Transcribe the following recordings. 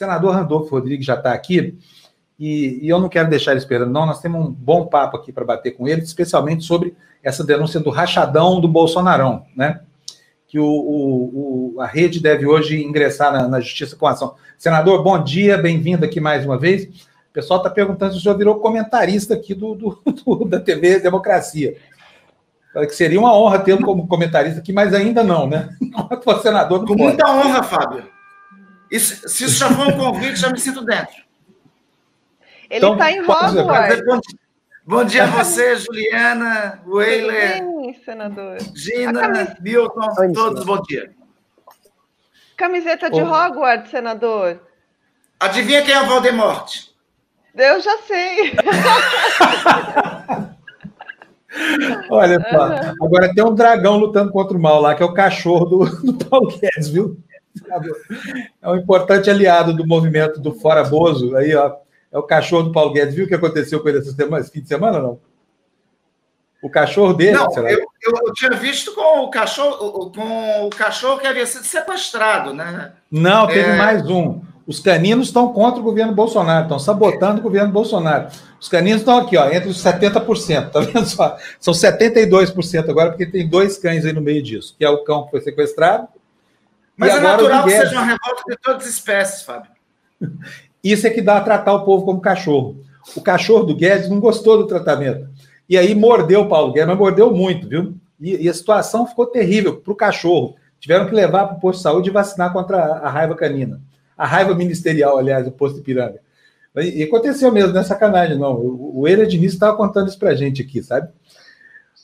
senador Randolfo Rodrigues já está aqui e, e, eu não quero deixar ele esperando, não. Nós temos um bom papo aqui para bater com ele, especialmente sobre essa denúncia do rachadão do Bolsonarão, né? Que o, o, o a rede deve hoje ingressar na, na justiça com ação. Senador, bom dia, bem-vindo aqui mais uma vez. O pessoal está perguntando se o senhor virou comentarista aqui do, do, do da TV Democracia. Que seria uma honra tê-lo como comentarista aqui, mas ainda não, né? Não é senador. Com muita honra, Fábio. Isso, se isso já for um convite, já me sinto dentro. Ele está então, em Hogwarts. Bom, bom, dia a você, Juliana, Weiler, senador. Gina, Milton, todos bom dia. Camiseta de Hogwarts, senador. Adivinha quem é o Voldemort? Eu já sei. Olha só, agora tem um dragão lutando contra o mal lá, que é o cachorro do, do Paulo Guedes, viu? É um importante aliado do movimento do Fora Bozo. Aí, ó, é o cachorro do Paulo Guedes. Viu o que aconteceu com ele essa semana, esse fim de semana, não? O cachorro dele. Não, eu, eu, eu, tinha visto com o cachorro, com o cachorro que havia sido sequestrado, né? Não, teve é... mais um. Os caninos estão contra o governo Bolsonaro, estão sabotando o governo Bolsonaro. Os caninos estão aqui, ó, entre os 70%, tá vendo só? São 72% agora, porque tem dois cães aí no meio disso, que é o cão que foi sequestrado. Mas é natural que seja uma revolta de todas as espécies, Fábio. Isso é que dá a tratar o povo como cachorro. O cachorro do Guedes não gostou do tratamento. E aí mordeu o Paulo Guedes, mas mordeu muito, viu? E, e a situação ficou terrível para o cachorro. Tiveram que levar para o posto de saúde e vacinar contra a, a raiva canina. A raiva ministerial, aliás, do posto de piranga. E aconteceu mesmo, não é sacanagem, não. O, o Eira Diniz estava contando isso para a gente aqui, sabe?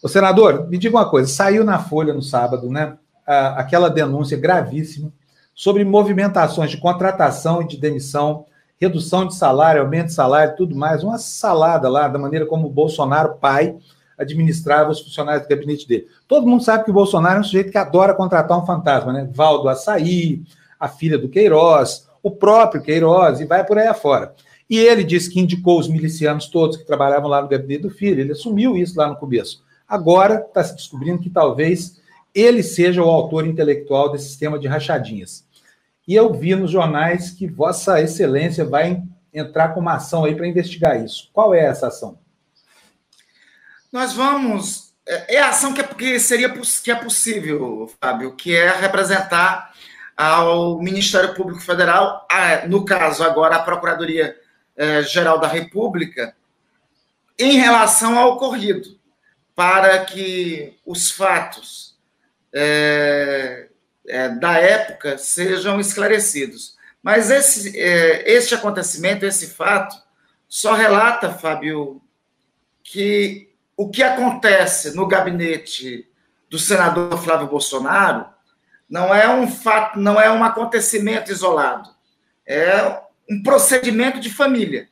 O senador, me diga uma coisa: saiu na Folha no sábado, né? Aquela denúncia gravíssima sobre movimentações de contratação e de demissão redução de salário, aumento de salário, tudo mais, uma salada lá da maneira como o Bolsonaro, pai, administrava os funcionários do gabinete dele. Todo mundo sabe que o Bolsonaro é um sujeito que adora contratar um fantasma, né? Valdo Açaí, a filha do Queiroz, o próprio Queiroz, e vai por aí afora. E ele disse que indicou os milicianos todos que trabalhavam lá no gabinete do filho, ele assumiu isso lá no começo. Agora está se descobrindo que talvez ele seja o autor intelectual desse sistema de rachadinhas. E eu vi nos jornais que Vossa Excelência vai entrar com uma ação aí para investigar isso. Qual é essa ação? Nós vamos. É, é a ação que, é, que seria que é possível, Fábio, que é representar ao Ministério Público Federal, no caso agora a Procuradoria é, Geral da República, em relação ao ocorrido, para que os fatos é, é, da época sejam esclarecidos. Mas esse, é, este acontecimento, esse fato, só relata, Fábio, que o que acontece no gabinete do senador Flávio Bolsonaro não é um fato, não é um acontecimento isolado, é um procedimento de família.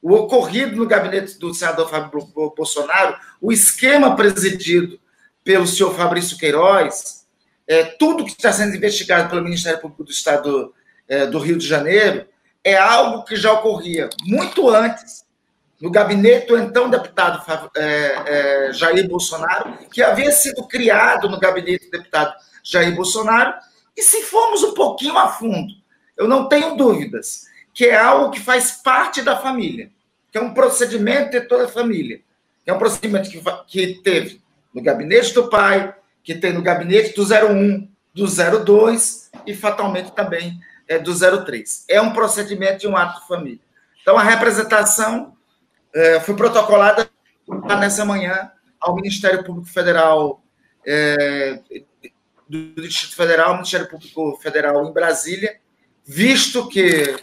O ocorrido no gabinete do senador Flávio Bolsonaro, o esquema presidido pelo senhor Fabrício Queiroz, é, tudo que está sendo investigado pelo Ministério Público do Estado é, do Rio de Janeiro é algo que já ocorria muito antes no gabinete do então deputado é, é, Jair Bolsonaro, que havia sido criado no gabinete do deputado Jair Bolsonaro, e se formos um pouquinho a fundo, eu não tenho dúvidas que é algo que faz parte da família, que é um procedimento de toda a família, que é um procedimento que, que teve no gabinete do pai, que tem no gabinete do 01, do 02 e fatalmente também é, do 03. É um procedimento de um ato de família. Então, a representação é, foi protocolada nessa manhã ao Ministério Público Federal é, do Distrito Federal, Ministério Público Federal em Brasília, visto que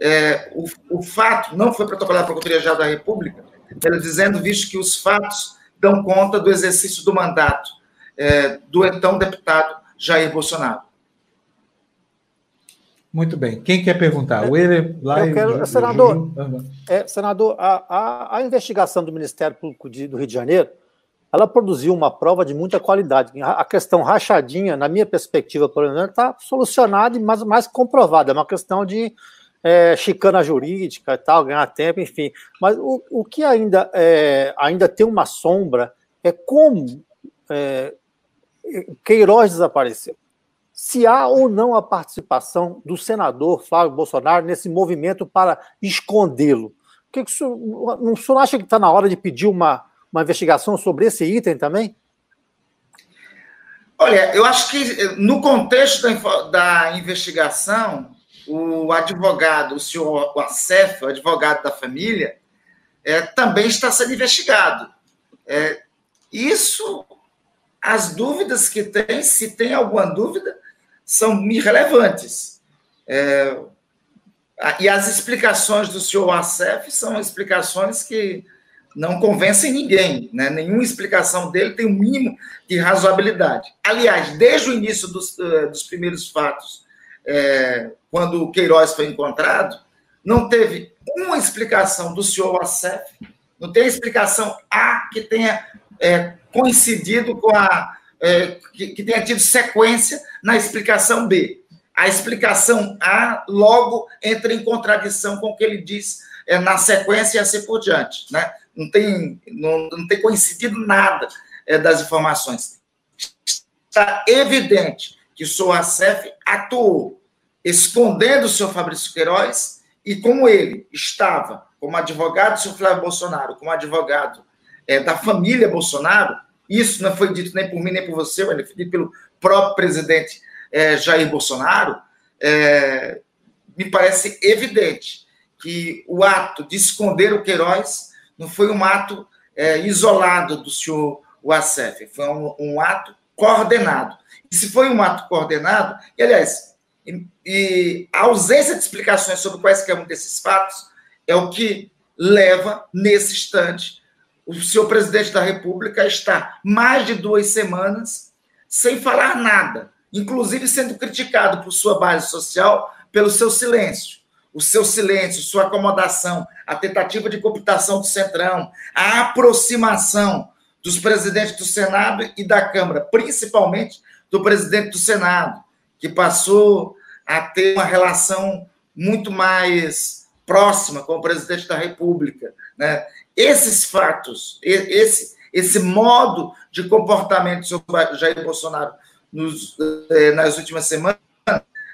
é, o, o, fato não foi protocolado para a Procuradoria-Geral da República, ela dizendo, visto que os fatos dão conta do exercício do mandato é, do então deputado Jair Bolsonaro. Muito bem. Quem quer perguntar? O ele lá. Eu quero, senador, é, senador, a, a, a, investigação do Ministério Público de, do Rio de Janeiro, ela produziu uma prova de muita qualidade. A questão rachadinha, na minha perspectiva, por exemplo, está solucionada e mais, mais comprovada. É uma questão de é, chicana jurídica e tal, ganhar tempo, enfim. Mas o, o que ainda, é, ainda tem uma sombra é como é, Queiroz desapareceu. se há ou não a participação do senador Flávio Bolsonaro nesse movimento para escondê-lo. Que que o, senhor, o senhor acha que está na hora de pedir uma, uma investigação sobre esse item também? Olha, eu acho que no contexto da, da investigação, o advogado, o senhor Acef, o advogado da família, é, também está sendo investigado. É, isso, as dúvidas que tem, se tem alguma dúvida, são irrelevantes. É, e as explicações do senhor Acef são explicações que não convencem ninguém, né? nenhuma explicação dele tem o um mínimo de razoabilidade. Aliás, desde o início dos, uh, dos primeiros fatos, é, quando o Queiroz foi encontrado, não teve uma explicação do senhor Acef, não tem explicação A que tenha é, coincidido com a. É, que, que tenha tido sequência na explicação B. A explicação A logo entra em contradição com o que ele diz é, na sequência e assim por diante. Né? Não, tem, não, não tem coincidido nada é, das informações. Está evidente que o SOACEF atuou escondendo o senhor Fabrício Queiroz e como ele estava como advogado do senhor Flávio Bolsonaro, como advogado é, da família Bolsonaro, isso não foi dito nem por mim nem por você, mas foi dito pelo próprio presidente é, Jair Bolsonaro, é, me parece evidente que o ato de esconder o Queiroz não foi um ato é, isolado do senhor Wassef, foi um, um, ato coordenado. E se foi um ato coordenado, e aliás, e, e a ausência de explicações sobre quais que é um desses fatos é o que leva, nesse instante, o senhor presidente da República a estar mais de duas semanas sem falar nada, inclusive sendo criticado por sua base social pelo seu silêncio. O seu silêncio, sua acomodação, a tentativa de cooptação do Centrão, a aproximação dos presidentes do Senado e da Câmara, principalmente do presidente do Senado, que passou a ter uma relação muito mais próxima com o presidente da República. Né? Esses fatos, esse, esse modo de comportamento do Jair Bolsonaro nos, eh, nas últimas semanas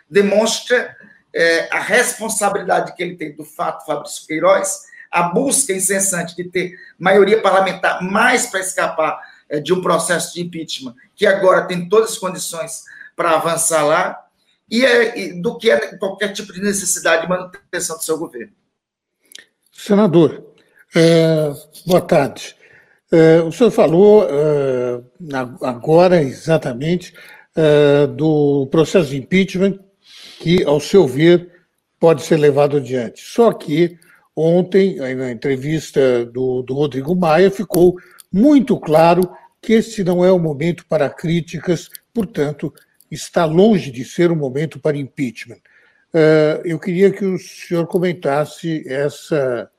demonstra eh, a responsabilidade que ele tem do fato Fabrício Queiroz, a busca incessante de ter maioria parlamentar mais para escapar de um processo de impeachment, que agora tem todas as condições para avançar lá, e, é, do que é qualquer tipo de necessidade de manutenção do seu governo. Senador, é, boa tarde. É, o senhor falou é, agora exatamente é, do processo de impeachment que, ao seu ver, pode ser levado adiante. Só que ontem, na entrevista do, do Rodrigo Maia, ficou muito claro que esse não é o momento para críticas, portanto, está longe de ser o momento para impeachment. Uh, eu queria que o senhor comentasse essa,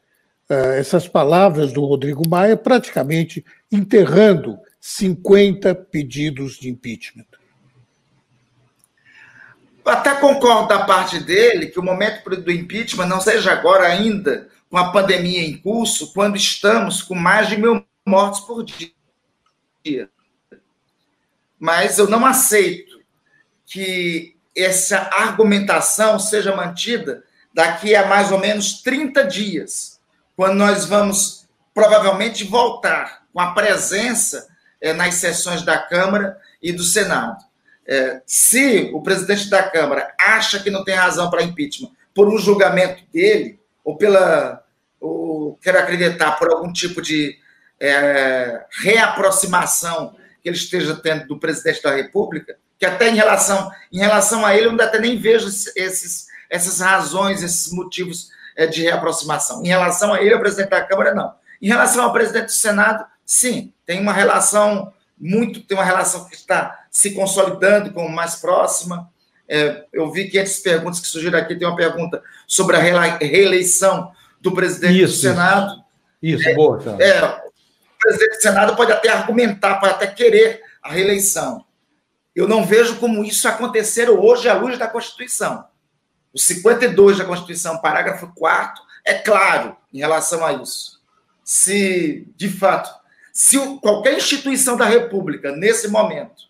uh, essas palavras do Rodrigo Maia, praticamente enterrando 50 pedidos de impeachment. Até concordo da parte dele que o momento do impeachment não seja agora ainda, com a pandemia em curso, quando estamos com mais de mil mortes por dia. Mas eu não aceito que essa argumentação seja mantida daqui a mais ou menos 30 dias, quando nós vamos provavelmente voltar com a presença é, nas sessões da Câmara e do Senado. É, se o presidente da Câmara acha que não tem razão para impeachment por um julgamento dele, ou pela. Ou, quero acreditar, por algum tipo de é, reaproximação que ele esteja tendo do presidente da República, que até em relação, em relação a ele, eu até nem vejo esses, essas razões, esses motivos é, de reaproximação. Em relação a ele, o presidente da Câmara, não. Em relação ao presidente do Senado, sim, tem uma relação muito, tem uma relação que está se consolidando como mais próxima. É, eu vi que antes perguntas que surgiram aqui, tem uma pergunta sobre a reeleição do presidente isso, do Senado. Isso, é, boa. Tá. É, presidente do Senado pode até argumentar, pode até querer a reeleição. Eu não vejo como isso acontecer hoje à luz da Constituição. O 52 da Constituição, parágrafo 4 é claro em relação a isso. Se, de fato, se qualquer instituição da República, nesse momento,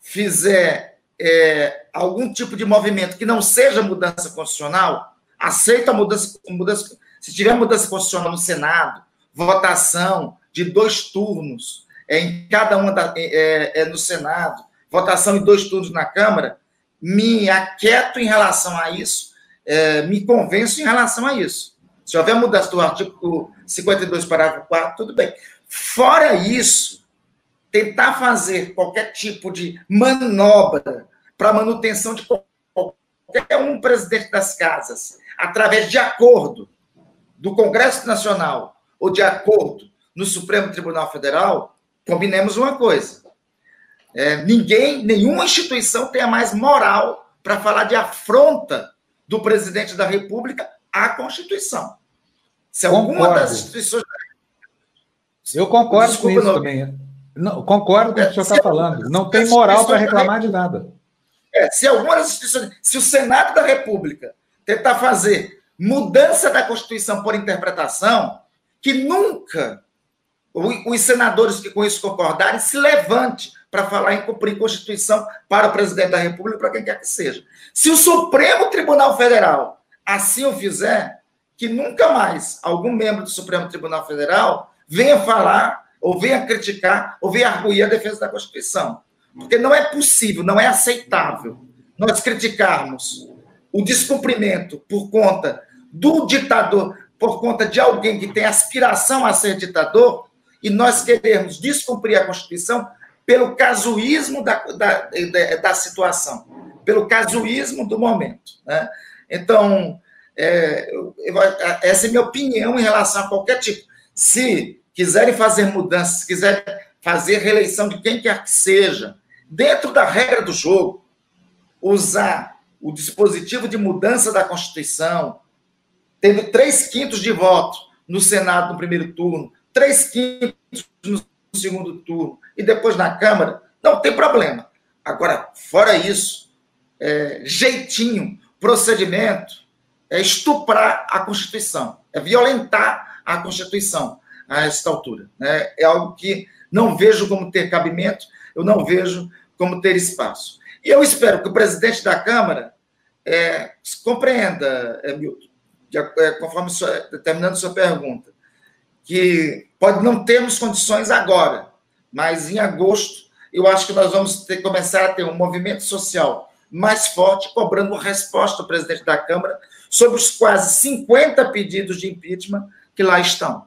fizer é, algum tipo de movimento que não seja mudança constitucional, aceita a mudança, mudança. Se tiver mudança constitucional no Senado, votação de dois turnos é, em cada uma da, é, é, no Senado, votação em dois turnos na Câmara, me aquieto em relação a isso, é, me convenço em relação a isso. Se houver mudança do artigo 52, parágrafo 4, tudo bem. Fora isso, tentar fazer qualquer tipo de manobra para manutenção de qualquer um presidente das casas, através de acordo do Congresso Nacional ou de acordo no Supremo Tribunal Federal, combinemos uma coisa. É, ninguém, nenhuma instituição tenha mais moral para falar de afronta do presidente da República à Constituição. Se alguma concordo. das instituições. Eu concordo Desculpa, com isso não... também. Não, concordo com o que o senhor está falando. Não tem moral para reclamar de nada. É, se alguma das instituições. Se o Senado da República tentar fazer mudança da Constituição por interpretação, que nunca os senadores que com isso concordarem se levante para falar em cumprir Constituição para o presidente da República, para quem quer que seja. Se o Supremo Tribunal Federal assim o fizer, que nunca mais algum membro do Supremo Tribunal Federal venha falar, ou venha criticar, ou venha arguir a defesa da Constituição. Porque não é possível, não é aceitável nós criticarmos o descumprimento por conta do ditador, por conta de alguém que tem aspiração a ser ditador, e nós queremos descumprir a Constituição pelo casuísmo da, da, da, situação, pelo casuísmo do momento. Né? Então, é, eu, essa é a minha opinião em relação a qualquer tipo. Se quiserem fazer mudanças, se quiserem fazer reeleição de quem quer que seja, dentro da regra do jogo, usar o dispositivo de mudança da Constituição, tendo três quintos de voto no Senado no primeiro turno, três quintos no segundo turno e depois na Câmara, não tem problema. Agora, fora isso, é, jeitinho, procedimento, é estuprar a Constituição, é violentar a Constituição a esta altura. Né? É algo que não vejo como ter cabimento, eu não vejo como ter espaço. E eu espero que o presidente da Câmara é, compreenda, é, Milton, de, é, conforme sua, terminando sua pergunta, que pode não termos condições agora, mas em agosto eu acho que nós vamos ter, começar a ter um movimento social mais forte, cobrando uma resposta do presidente da Câmara sobre os quase 50 pedidos de impeachment que lá estão.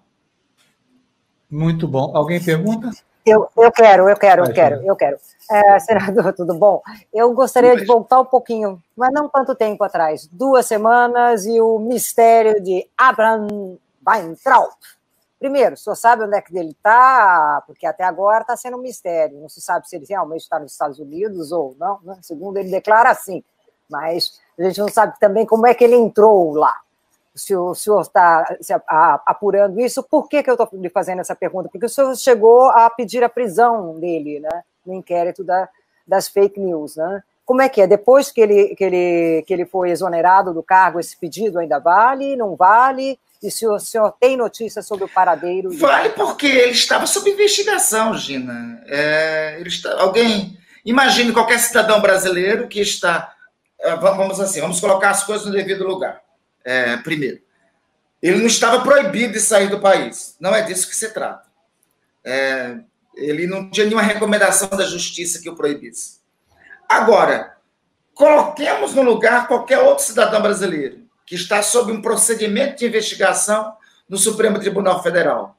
Muito bom. Alguém pergunta? Eu, eu quero, eu quero, eu quero, eu quero. É, senador, tudo bom? Eu gostaria de voltar um pouquinho, mas não tanto tempo atrás. Duas semanas e o mistério de Abraham Weintraub. Primeiro, senhor sabe onde é que ele está? Porque até agora está sendo um mistério. Não se sabe se ele realmente está nos Estados Unidos ou não. Né? Segundo ele declara assim. Mas a gente não sabe também como é que ele entrou lá. Se o senhor está apurando isso, por que, que eu estou lhe fazendo essa pergunta? Porque o senhor chegou a pedir a prisão dele, né? No inquérito da, das fake news, né? Como é que é? Depois que ele, que, ele, que ele foi exonerado do cargo, esse pedido ainda vale? Não vale? E se o senhor tem notícias sobre o paradeiro? Vale porque ele estava sob investigação, Gina. É, ele está, alguém. Imagine qualquer cidadão brasileiro que está. É, vamos assim, vamos colocar as coisas no devido lugar. É, primeiro, ele não estava proibido de sair do país. Não é disso que se trata. É, ele não tinha nenhuma recomendação da justiça que o proibisse. Agora, coloquemos no lugar qualquer outro cidadão brasileiro que está sob um procedimento de investigação no Supremo Tribunal Federal.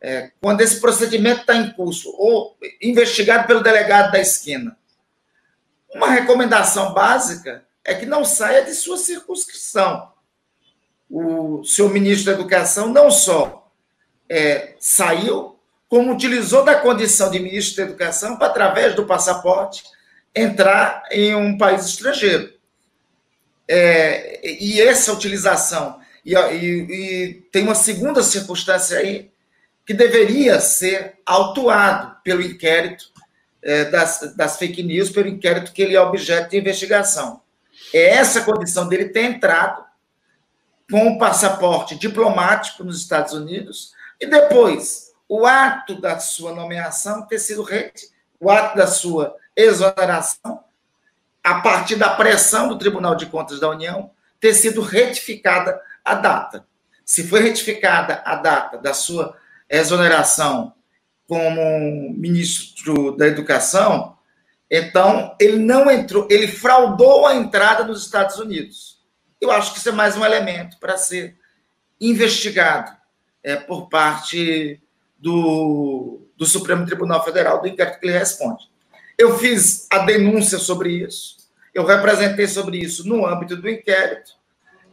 É, quando esse procedimento está em curso, ou investigado pelo delegado da esquina, uma recomendação básica é que não saia de sua circunscrição. O seu ministro da Educação não só é, saiu, como utilizou da condição de ministro da Educação para, através do passaporte, entrar em um país estrangeiro. É, e essa utilização, e, e, e, tem uma segunda circunstância aí, que deveria ser autuado pelo inquérito é, das, das fake news, pelo inquérito que ele é objeto de investigação. É essa condição dele ter entrado com um passaporte diplomático nos Estados Unidos e depois o ato da sua nomeação ter sido o ato da sua exoneração a partir da pressão do Tribunal de Contas da União, ter sido retificada a data. Se foi retificada a data da sua exoneração como ministro da Educação, então ele não entrou, ele fraudou a entrada nos Estados Unidos. Eu acho que isso é mais um elemento para ser investigado é, por parte do, do Supremo Tribunal Federal, do inquérito que ele responde. Eu fiz a denúncia sobre isso, eu representei sobre isso no âmbito do inquérito,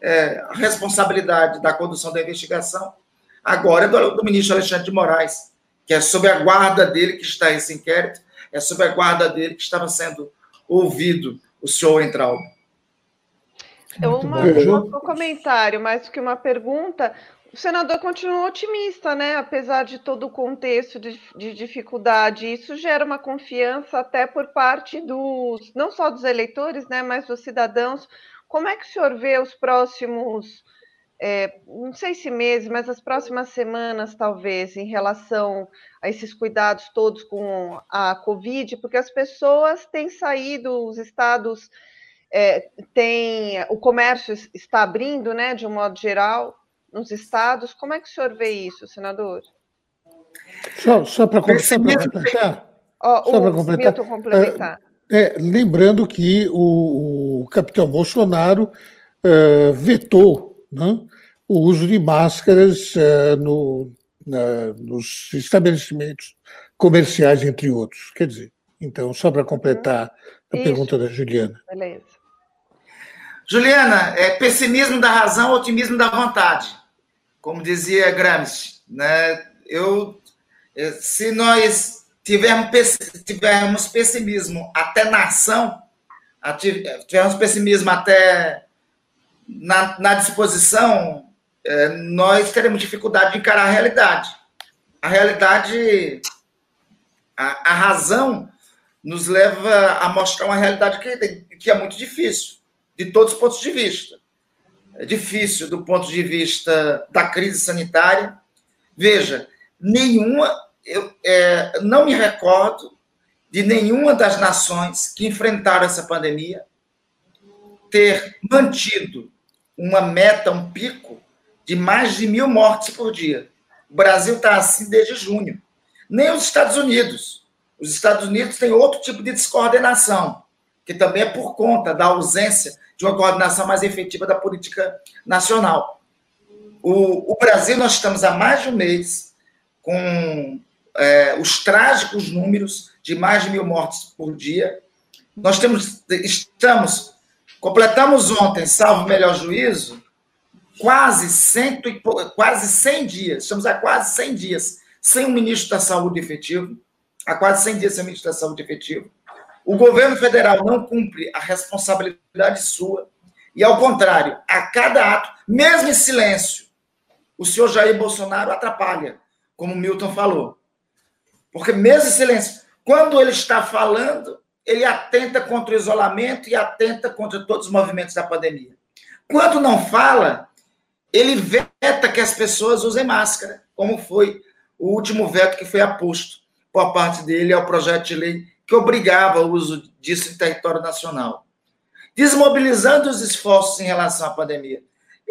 é, a responsabilidade da condução da investigação, agora é do, do ministro Alexandre de Moraes, que é sob a guarda dele que está esse inquérito, é sob a guarda dele que estava sendo ouvido o senhor Entraub. Uma, um comentário, mais do que uma pergunta. O senador continua otimista, né? Apesar de todo o contexto de, de, dificuldade. Isso gera uma confiança até por parte dos, não só dos eleitores, né, mas dos cidadãos. Como é que o senhor vê os próximos, é, não sei se meses, mas as próximas semanas, talvez, em relação a esses cuidados todos com a Covid? Porque as pessoas têm saído, os estados é, têm, o comércio está abrindo, né, de um modo geral nos estados. Como é que o senhor vê isso, senador? Só, só para completar. Oh, só para completar. complementar. É, é, lembrando que o, o capitão Bolsonaro é, vetou né, o uso de máscaras é, no, na, nos estabelecimentos comerciais, entre outros. Quer dizer, então, só para completar a Isso. pergunta da Juliana. Beleza. Juliana, é pessimismo da razão, otimismo da vontade como dizia Gramsci, né? Eu, eh, se nós tivermos, tivermos pessimismo até na ação, tivermos pessimismo até na, na disposição, é, nós teremos dificuldade de encarar a realidade. A realidade, a, a razão nos leva a mostrar uma realidade que, que é muito difícil, de todos os pontos de vista difícil do ponto de vista da crise sanitária. Veja, nenhuma, eu é, não me recordo de nenhuma das nações que enfrentaram essa pandemia ter mantido uma meta, um pico de mais de mil mortes por dia. O Brasil está assim desde junho. Nem os Estados Unidos. Os Estados Unidos têm outro tipo de descoordenação, que também é por conta da ausência de uma coordenação mais efetiva da política nacional. O, o Brasil, nós estamos há mais de um mês com é, os trágicos números de mais de mil mortes por dia. Nós temos, estamos, completamos ontem, salvo melhor juízo, quase, cento e, quase 100 dias, estamos há quase 100 dias sem um ministro da Saúde efetivo, há quase 100 dias sem um ministro da Saúde efetivo. O governo federal não cumpre a responsabilidade sua, e ao contrário, a cada ato, mesmo em silêncio, o senhor Jair Bolsonaro atrapalha, como Milton falou. Porque mesmo em silêncio, quando ele está falando, ele atenta contra o isolamento e atenta contra todos os movimentos da pandemia. Quando não fala, ele veta que as pessoas usem máscara, como foi o último veto que foi aposto por parte dele ao projeto de lei que obrigava o uso disso em território nacional, desmobilizando os esforços em relação à pandemia.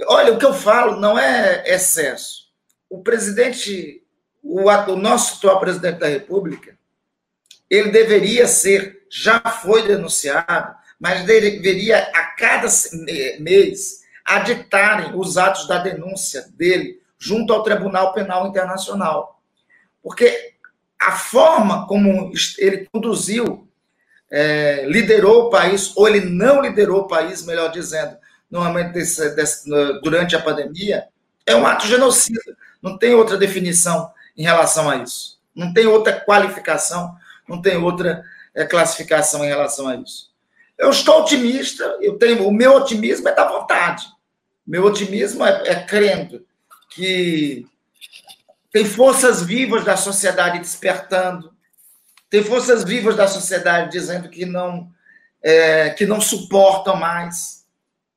Olha, o que eu falo não é excesso. O presidente, o, o nosso atual presidente da República, ele deveria ser, já foi denunciado, mas deveria a cada mês aditarem os atos da denúncia dele junto ao Tribunal Penal Internacional. Porque a forma como ele conduziu, é, liderou o país, ou ele não liderou o país, melhor dizendo, no momento desse, desse, durante a pandemia, é um ato genocida. Não tem outra definição em relação a isso. Não tem outra qualificação, não tem outra é, classificação em relação a isso. Eu estou otimista, eu tenho o meu otimismo é da vontade. Meu otimismo é, é crendo que tem forças vivas da sociedade despertando, tem forças vivas da sociedade dizendo que não é, que não suportam mais,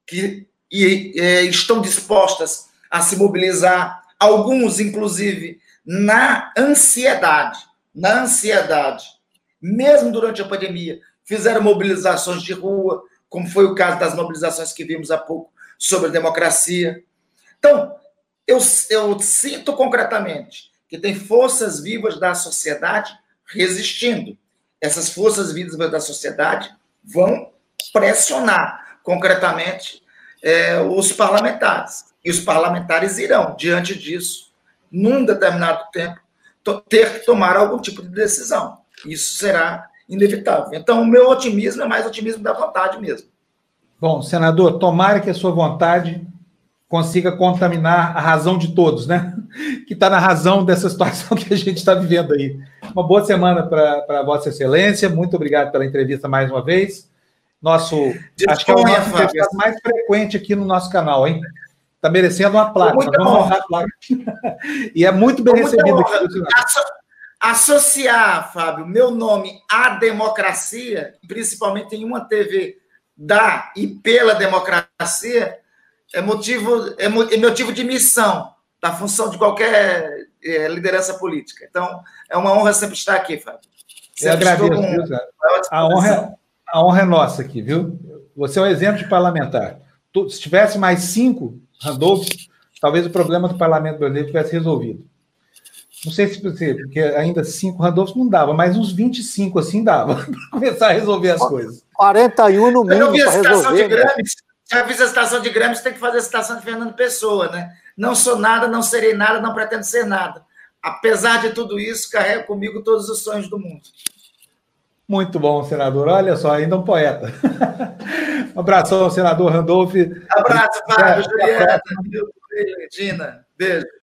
que e, é, estão dispostas a se mobilizar, alguns inclusive na ansiedade, na ansiedade, mesmo durante a pandemia, fizeram mobilizações de rua, como foi o caso das mobilizações que vimos há pouco sobre a democracia. Então, eu, eu sinto concretamente que tem forças vivas da sociedade resistindo. Essas forças vivas da sociedade vão pressionar concretamente é, os parlamentares. E os parlamentares irão, diante disso, num determinado tempo, ter que tomar algum tipo de decisão. Isso será inevitável. Então, o meu otimismo é mais otimismo da vontade mesmo. Bom, senador, tomara que a sua vontade consiga contaminar a razão de todos, né? Que está na razão dessa situação que a gente está vivendo aí. Uma boa semana para Vossa Excelência. Muito obrigado pela entrevista mais uma vez. Nosso, Disponha, acho que é o nosso entrevistado mais frequente aqui no nosso canal, hein? Está merecendo uma placa. Vamos honrar a placa. e é muito bem recebido aqui. Associar, Fábio, meu nome à democracia, principalmente em uma TV da e pela democracia, é motivo, é, é motivo de missão, da função de qualquer é, liderança política. Então, é uma honra sempre estar aqui, Fábio. Sempre Eu agradeço, com... viu, a, honra, é, a honra é nossa aqui, viu? Você é um exemplo de parlamentar. Se tivesse mais cinco Randolph, talvez o problema do parlamento brasileiro tivesse resolvido. Não sei se você, porque ainda cinco Randolph não dava, mas uns 25 assim dava para começar a resolver as coisas. 41 no mínimo para resolver. De né? Já fiz a citação de Grêmio, você tem que fazer a citação de Fernando Pessoa, né? Não sou nada, não serei nada, não pretendo ser nada. Apesar de tudo isso, carrego comigo todos os sonhos do mundo. Muito bom, senador. Olha só, ainda um poeta. um abração, senador Randolph. Abraço, Fábio, Juliana, Regina. Beijo.